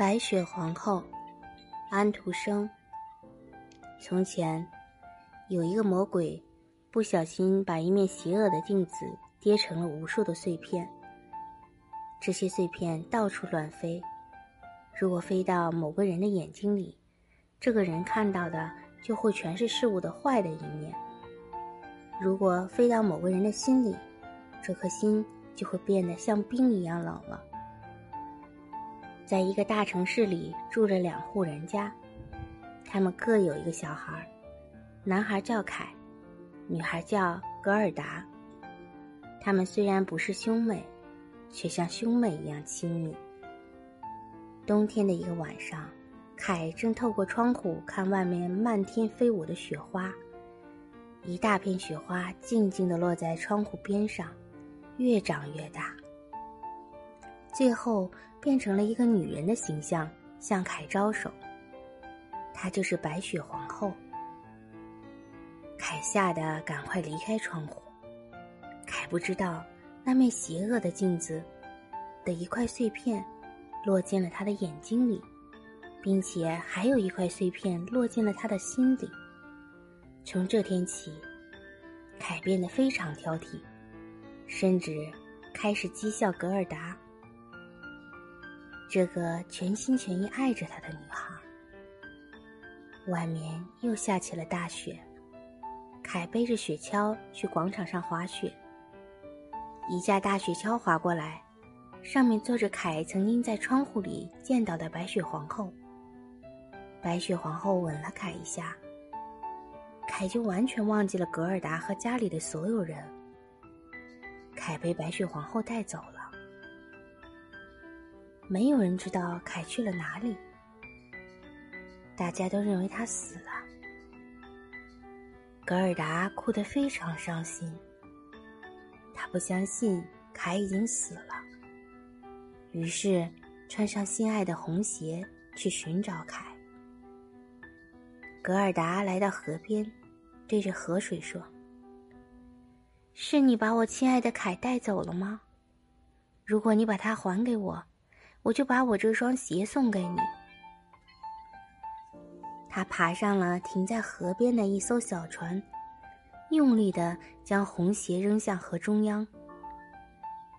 白雪皇后，安徒生。从前，有一个魔鬼，不小心把一面邪恶的镜子跌成了无数的碎片。这些碎片到处乱飞，如果飞到某个人的眼睛里，这个人看到的就会全是事物的坏的一面；如果飞到某个人的心里，这颗心就会变得像冰一样冷了。在一个大城市里住着两户人家，他们各有一个小孩，男孩叫凯，女孩叫格尔达。他们虽然不是兄妹，却像兄妹一样亲密。冬天的一个晚上，凯正透过窗户看外面漫天飞舞的雪花，一大片雪花静静地落在窗户边上。越长越大，最后变成了一个女人的形象，向凯招手。她就是白雪皇后。凯吓得赶快离开窗户。凯不知道，那面邪恶的镜子的一块碎片落进了他的眼睛里，并且还有一块碎片落进了他的心里。从这天起，凯变得非常挑剔。甚至开始讥笑格尔达，这个全心全意爱着他的女孩。外面又下起了大雪，凯背着雪橇去广场上滑雪。一架大雪橇滑过来，上面坐着凯曾经在窗户里见到的白雪皇后。白雪皇后吻了凯一下，凯就完全忘记了格尔达和家里的所有人。凯被白雪皇后带走了，没有人知道凯去了哪里。大家都认为他死了。格尔达哭得非常伤心，他不相信凯已经死了，于是穿上心爱的红鞋去寻找凯。格尔达来到河边，对着河水说。是你把我亲爱的凯带走了吗？如果你把它还给我，我就把我这双鞋送给你。他爬上了停在河边的一艘小船，用力的将红鞋扔向河中央。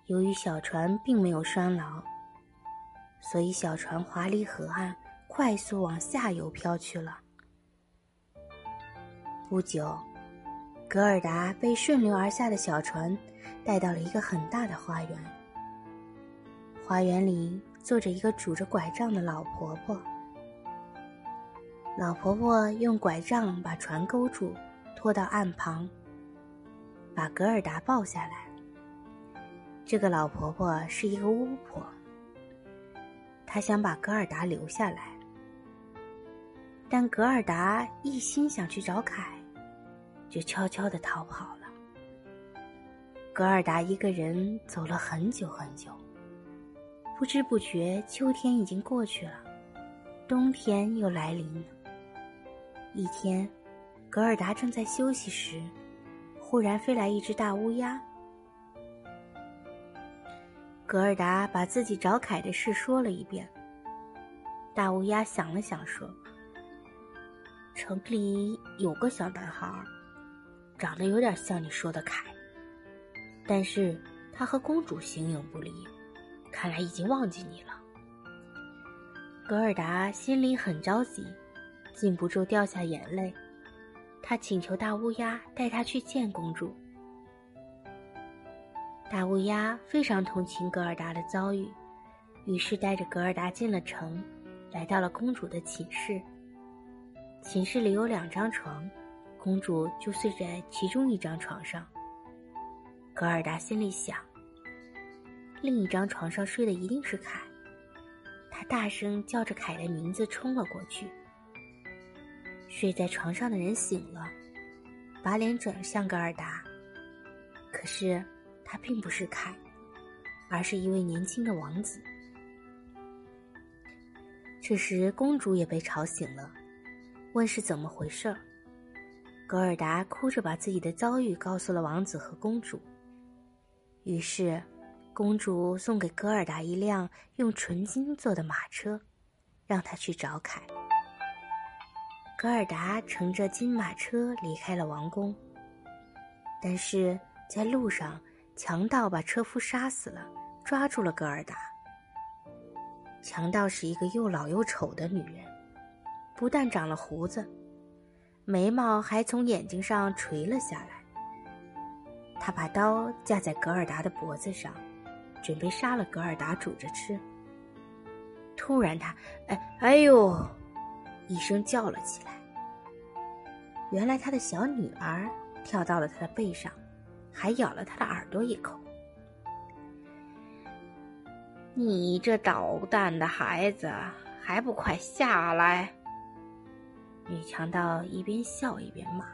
由于小船并没有拴牢，所以小船滑离河岸，快速往下游飘去了。不久。格尔达被顺流而下的小船带到了一个很大的花园。花园里坐着一个拄着拐杖的老婆婆。老婆婆用拐杖把船勾住，拖到岸旁，把格尔达抱下来。这个老婆婆是一个巫婆，她想把格尔达留下来，但格尔达一心想去找凯。就悄悄的逃跑了。格尔达一个人走了很久很久，不知不觉秋天已经过去了，冬天又来临了。一天，格尔达正在休息时，忽然飞来一只大乌鸦。格尔达把自己找凯的事说了一遍。大乌鸦想了想说：“城里有个小男孩。”长得有点像你说的凯，但是他和公主形影不离，看来已经忘记你了。格尔达心里很着急，禁不住掉下眼泪。他请求大乌鸦带他去见公主。大乌鸦非常同情格尔达的遭遇，于是带着格尔达进了城，来到了公主的寝室。寝室里有两张床。公主就睡在其中一张床上。格尔达心里想：另一张床上睡的一定是凯。他大声叫着凯的名字，冲了过去。睡在床上的人醒了，把脸转向格尔达。可是他并不是凯，而是一位年轻的王子。这时，公主也被吵醒了，问是怎么回事儿。格尔达哭着把自己的遭遇告诉了王子和公主。于是，公主送给格尔达一辆用纯金做的马车，让他去找凯。格尔达乘着金马车离开了王宫，但是在路上，强盗把车夫杀死了，抓住了格尔达。强盗是一个又老又丑的女人，不但长了胡子，眉毛还从眼睛上垂了下来。他把刀架在格尔达的脖子上，准备杀了格尔达煮着吃。突然，他“哎哎呦”一声叫了起来。原来，他的小女儿跳到了他的背上，还咬了他的耳朵一口。你这捣蛋的孩子，还不快下来！女强盗一边笑一边骂：“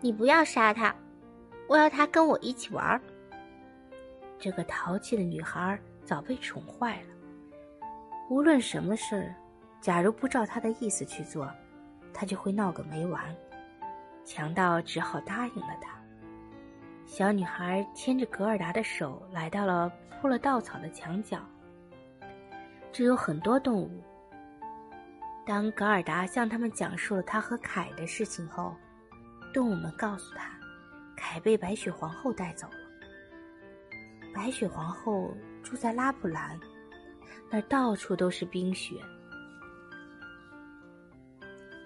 你不要杀他！”我要他跟我一起玩。这个淘气的女孩早被宠坏了。无论什么事，假如不照她的意思去做，她就会闹个没完。强盗只好答应了她。小女孩牵着格尔达的手来到了铺了稻草的墙角。这有很多动物。当格尔达向他们讲述了他和凯的事情后，动物们告诉他。凯被白雪皇后带走了。白雪皇后住在拉普兰，那儿到处都是冰雪。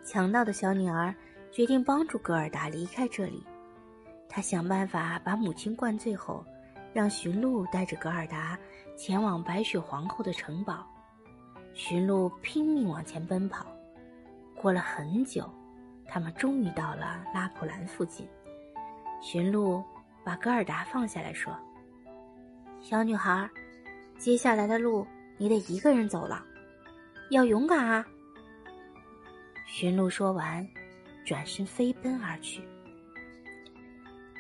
强盗的小女儿决定帮助格尔达离开这里。她想办法把母亲灌醉后，让驯鹿带着格尔达前往白雪皇后的城堡。驯鹿拼命往前奔跑，过了很久，他们终于到了拉普兰附近。驯鹿把格尔达放下来说：“小女孩，接下来的路你得一个人走了，要勇敢啊！”驯鹿说完，转身飞奔而去。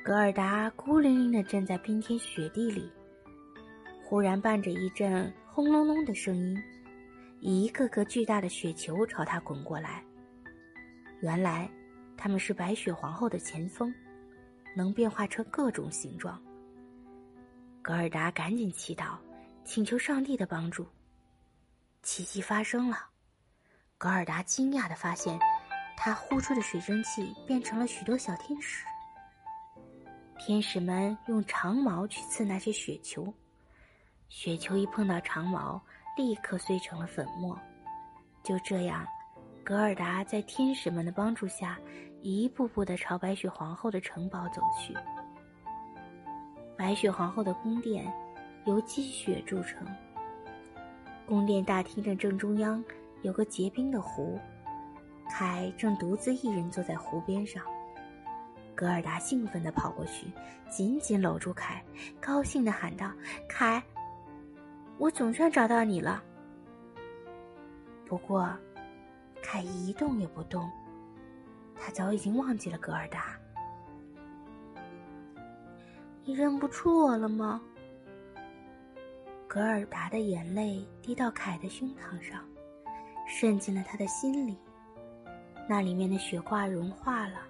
格尔达孤零零的站在冰天雪地里，忽然伴着一阵轰隆隆的声音，一个个巨大的雪球朝他滚过来。原来，他们是白雪皇后的前锋。能变化成各种形状。格尔达赶紧祈祷，请求上帝的帮助。奇迹发生了，格尔达惊讶的发现，他呼出的水蒸气变成了许多小天使。天使们用长矛去刺那些雪球，雪球一碰到长矛，立刻碎成了粉末。就这样，格尔达在天使们的帮助下。一步步的朝白雪皇后的城堡走去。白雪皇后的宫殿由积雪铸成。宫殿大厅的正中央有个结冰的湖，凯正独自一人坐在湖边上。格尔达兴奋地跑过去，紧紧搂住凯，高兴地喊道：“凯，我总算找到你了。”不过，凯一动也不动。他早已经忘记了格尔达。你认不出我了吗？格尔达的眼泪滴到凯的胸膛上，渗进了他的心里。那里面的雪花融化了，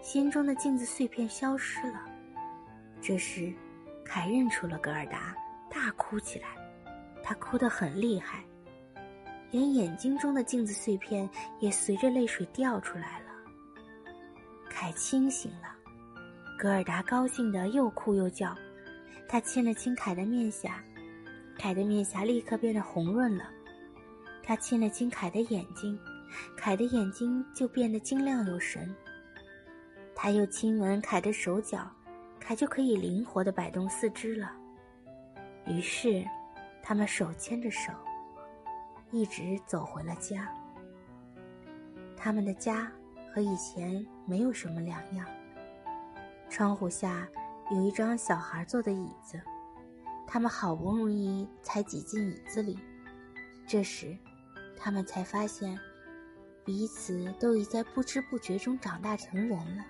心中的镜子碎片消失了。这时，凯认出了格尔达，大哭起来。他哭得很厉害，连眼睛中的镜子碎片也随着泪水掉出来了。凯清醒了，格尔达高兴的又哭又叫，他亲了亲凯的面颊，凯的面颊立刻变得红润了。他亲了亲凯的眼睛，凯的眼睛就变得晶亮有神。他又亲吻凯的手脚，凯就可以灵活的摆动四肢了。于是，他们手牵着手，一直走回了家。他们的家。和以前没有什么两样。窗户下有一张小孩坐的椅子，他们好不容易才挤进椅子里。这时，他们才发现，彼此都已在不知不觉中长大成人了。